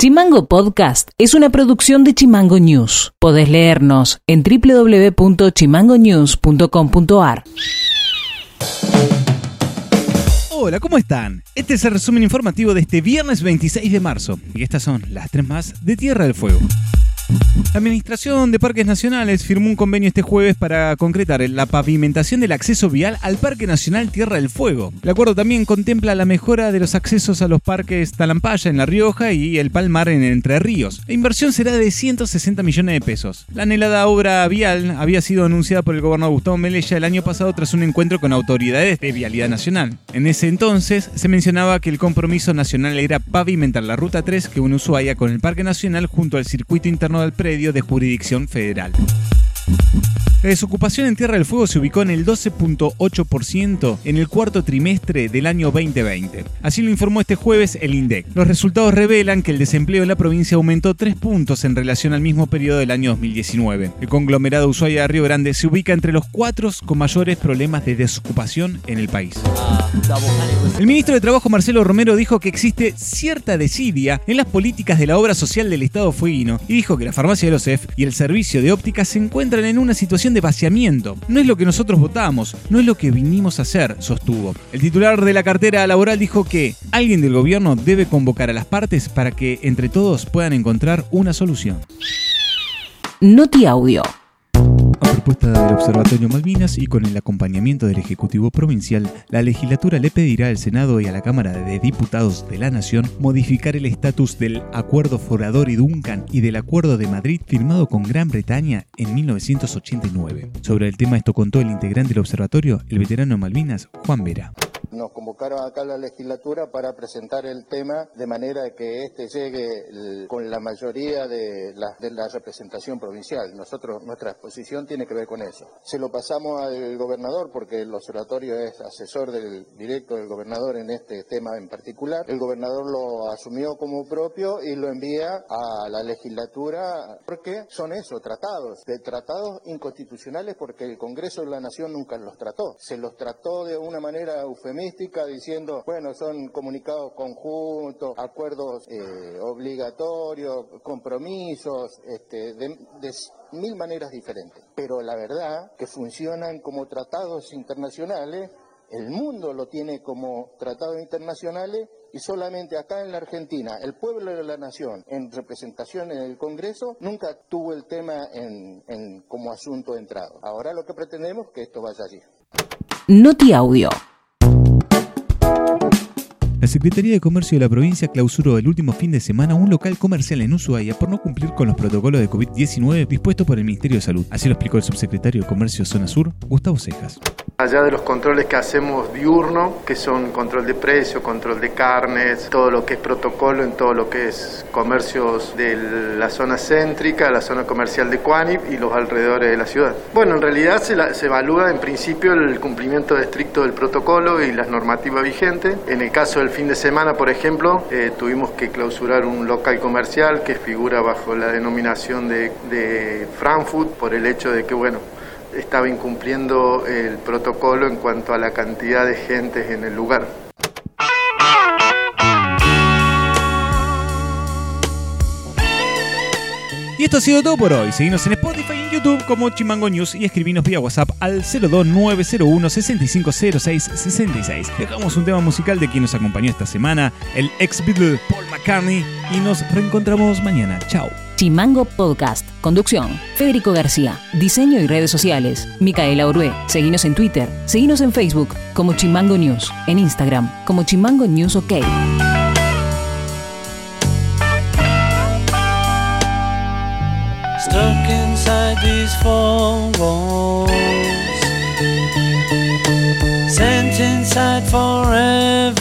Chimango Podcast es una producción de Chimango News. Podés leernos en www.chimangonews.com.ar. Hola, ¿cómo están? Este es el resumen informativo de este viernes 26 de marzo y estas son las tres más de Tierra del Fuego. La Administración de Parques Nacionales firmó un convenio este jueves para concretar la pavimentación del acceso vial al Parque Nacional Tierra del Fuego. El acuerdo también contempla la mejora de los accesos a los parques Talampaya en La Rioja y el Palmar en Entre Ríos. La inversión será de 160 millones de pesos. La anhelada obra vial había sido anunciada por el gobernador Gustavo Melella el año pasado tras un encuentro con autoridades de Vialidad Nacional. En ese entonces se mencionaba que el compromiso nacional era pavimentar la Ruta 3 que une Ushuaia con el Parque Nacional junto al circuito interno del predio de jurisdicción federal. La desocupación en Tierra del Fuego se ubicó en el 12.8% en el cuarto trimestre del año 2020. Así lo informó este jueves el INDEC. Los resultados revelan que el desempleo en la provincia aumentó 3 puntos en relación al mismo periodo del año 2019. El conglomerado Ushuaia de Río Grande se ubica entre los cuatro con mayores problemas de desocupación en el país. El ministro de Trabajo Marcelo Romero dijo que existe cierta desidia en las políticas de la obra social del Estado fueguino y dijo que la farmacia de los EF y el servicio de óptica se encuentran en una situación de vaciamiento. No es lo que nosotros votamos, no es lo que vinimos a hacer, sostuvo. El titular de la cartera laboral dijo que alguien del gobierno debe convocar a las partes para que entre todos puedan encontrar una solución. Noti Audio. Propuesta del Observatorio Malvinas y con el acompañamiento del Ejecutivo Provincial, la legislatura le pedirá al Senado y a la Cámara de Diputados de la Nación modificar el estatus del Acuerdo Forador y Duncan y del Acuerdo de Madrid firmado con Gran Bretaña en 1989. Sobre el tema esto contó el integrante del observatorio, el veterano Malvinas, Juan Vera. Nos convocaron acá a la legislatura para presentar el tema de manera que este llegue con la mayoría de la, representación provincial. Nosotros, nuestra exposición tiene que ver con eso. Se lo pasamos al gobernador porque el observatorio es asesor del directo del gobernador en este tema en particular. El gobernador lo asumió como propio y lo envía a la legislatura porque son eso, tratados, de tratados inconstitucionales porque el Congreso de la Nación nunca los trató. Se los trató de una manera diciendo, bueno, son comunicados conjuntos, acuerdos eh, obligatorios, compromisos, este, de, de mil maneras diferentes. Pero la verdad que funcionan como tratados internacionales, el mundo lo tiene como tratados internacionales y solamente acá en la Argentina, el pueblo de la nación, en representación en el Congreso, nunca tuvo el tema en como asunto entrado. Ahora lo que pretendemos es que esto vaya allí. Noti Audio. La Secretaría de Comercio de la provincia clausuró el último fin de semana un local comercial en Ushuaia por no cumplir con los protocolos de COVID-19 dispuestos por el Ministerio de Salud. Así lo explicó el subsecretario de Comercio Zona Sur, Gustavo Cejas. Allá de los controles que hacemos diurno, que son control de precio, control de carnes, todo lo que es protocolo en todo lo que es comercios de la zona céntrica, la zona comercial de Cuanip y los alrededores de la ciudad. Bueno, en realidad se, se evalúa en principio el cumplimiento estricto del protocolo y las normativas vigentes. En el caso del fin de semana, por ejemplo, eh, tuvimos que clausurar un local comercial que figura bajo la denominación de, de Frankfurt por el hecho de que, bueno, estaba incumpliendo el protocolo en cuanto a la cantidad de gentes en el lugar. Y esto ha sido todo por hoy. Seguimos en Spotify y en YouTube como Chimango News y escribinos vía WhatsApp al 02901 650666. Dejamos un tema musical de quien nos acompañó esta semana, el ex Beatle Paul McCartney, y nos reencontramos mañana. Chao. Chimango Podcast. Conducción. Federico García. Diseño y redes sociales. Micaela Orué. Seguinos en Twitter. Seguinos en Facebook como Chimango News. En Instagram como Chimango News OK. Stuck inside these four walls. Sent inside forever.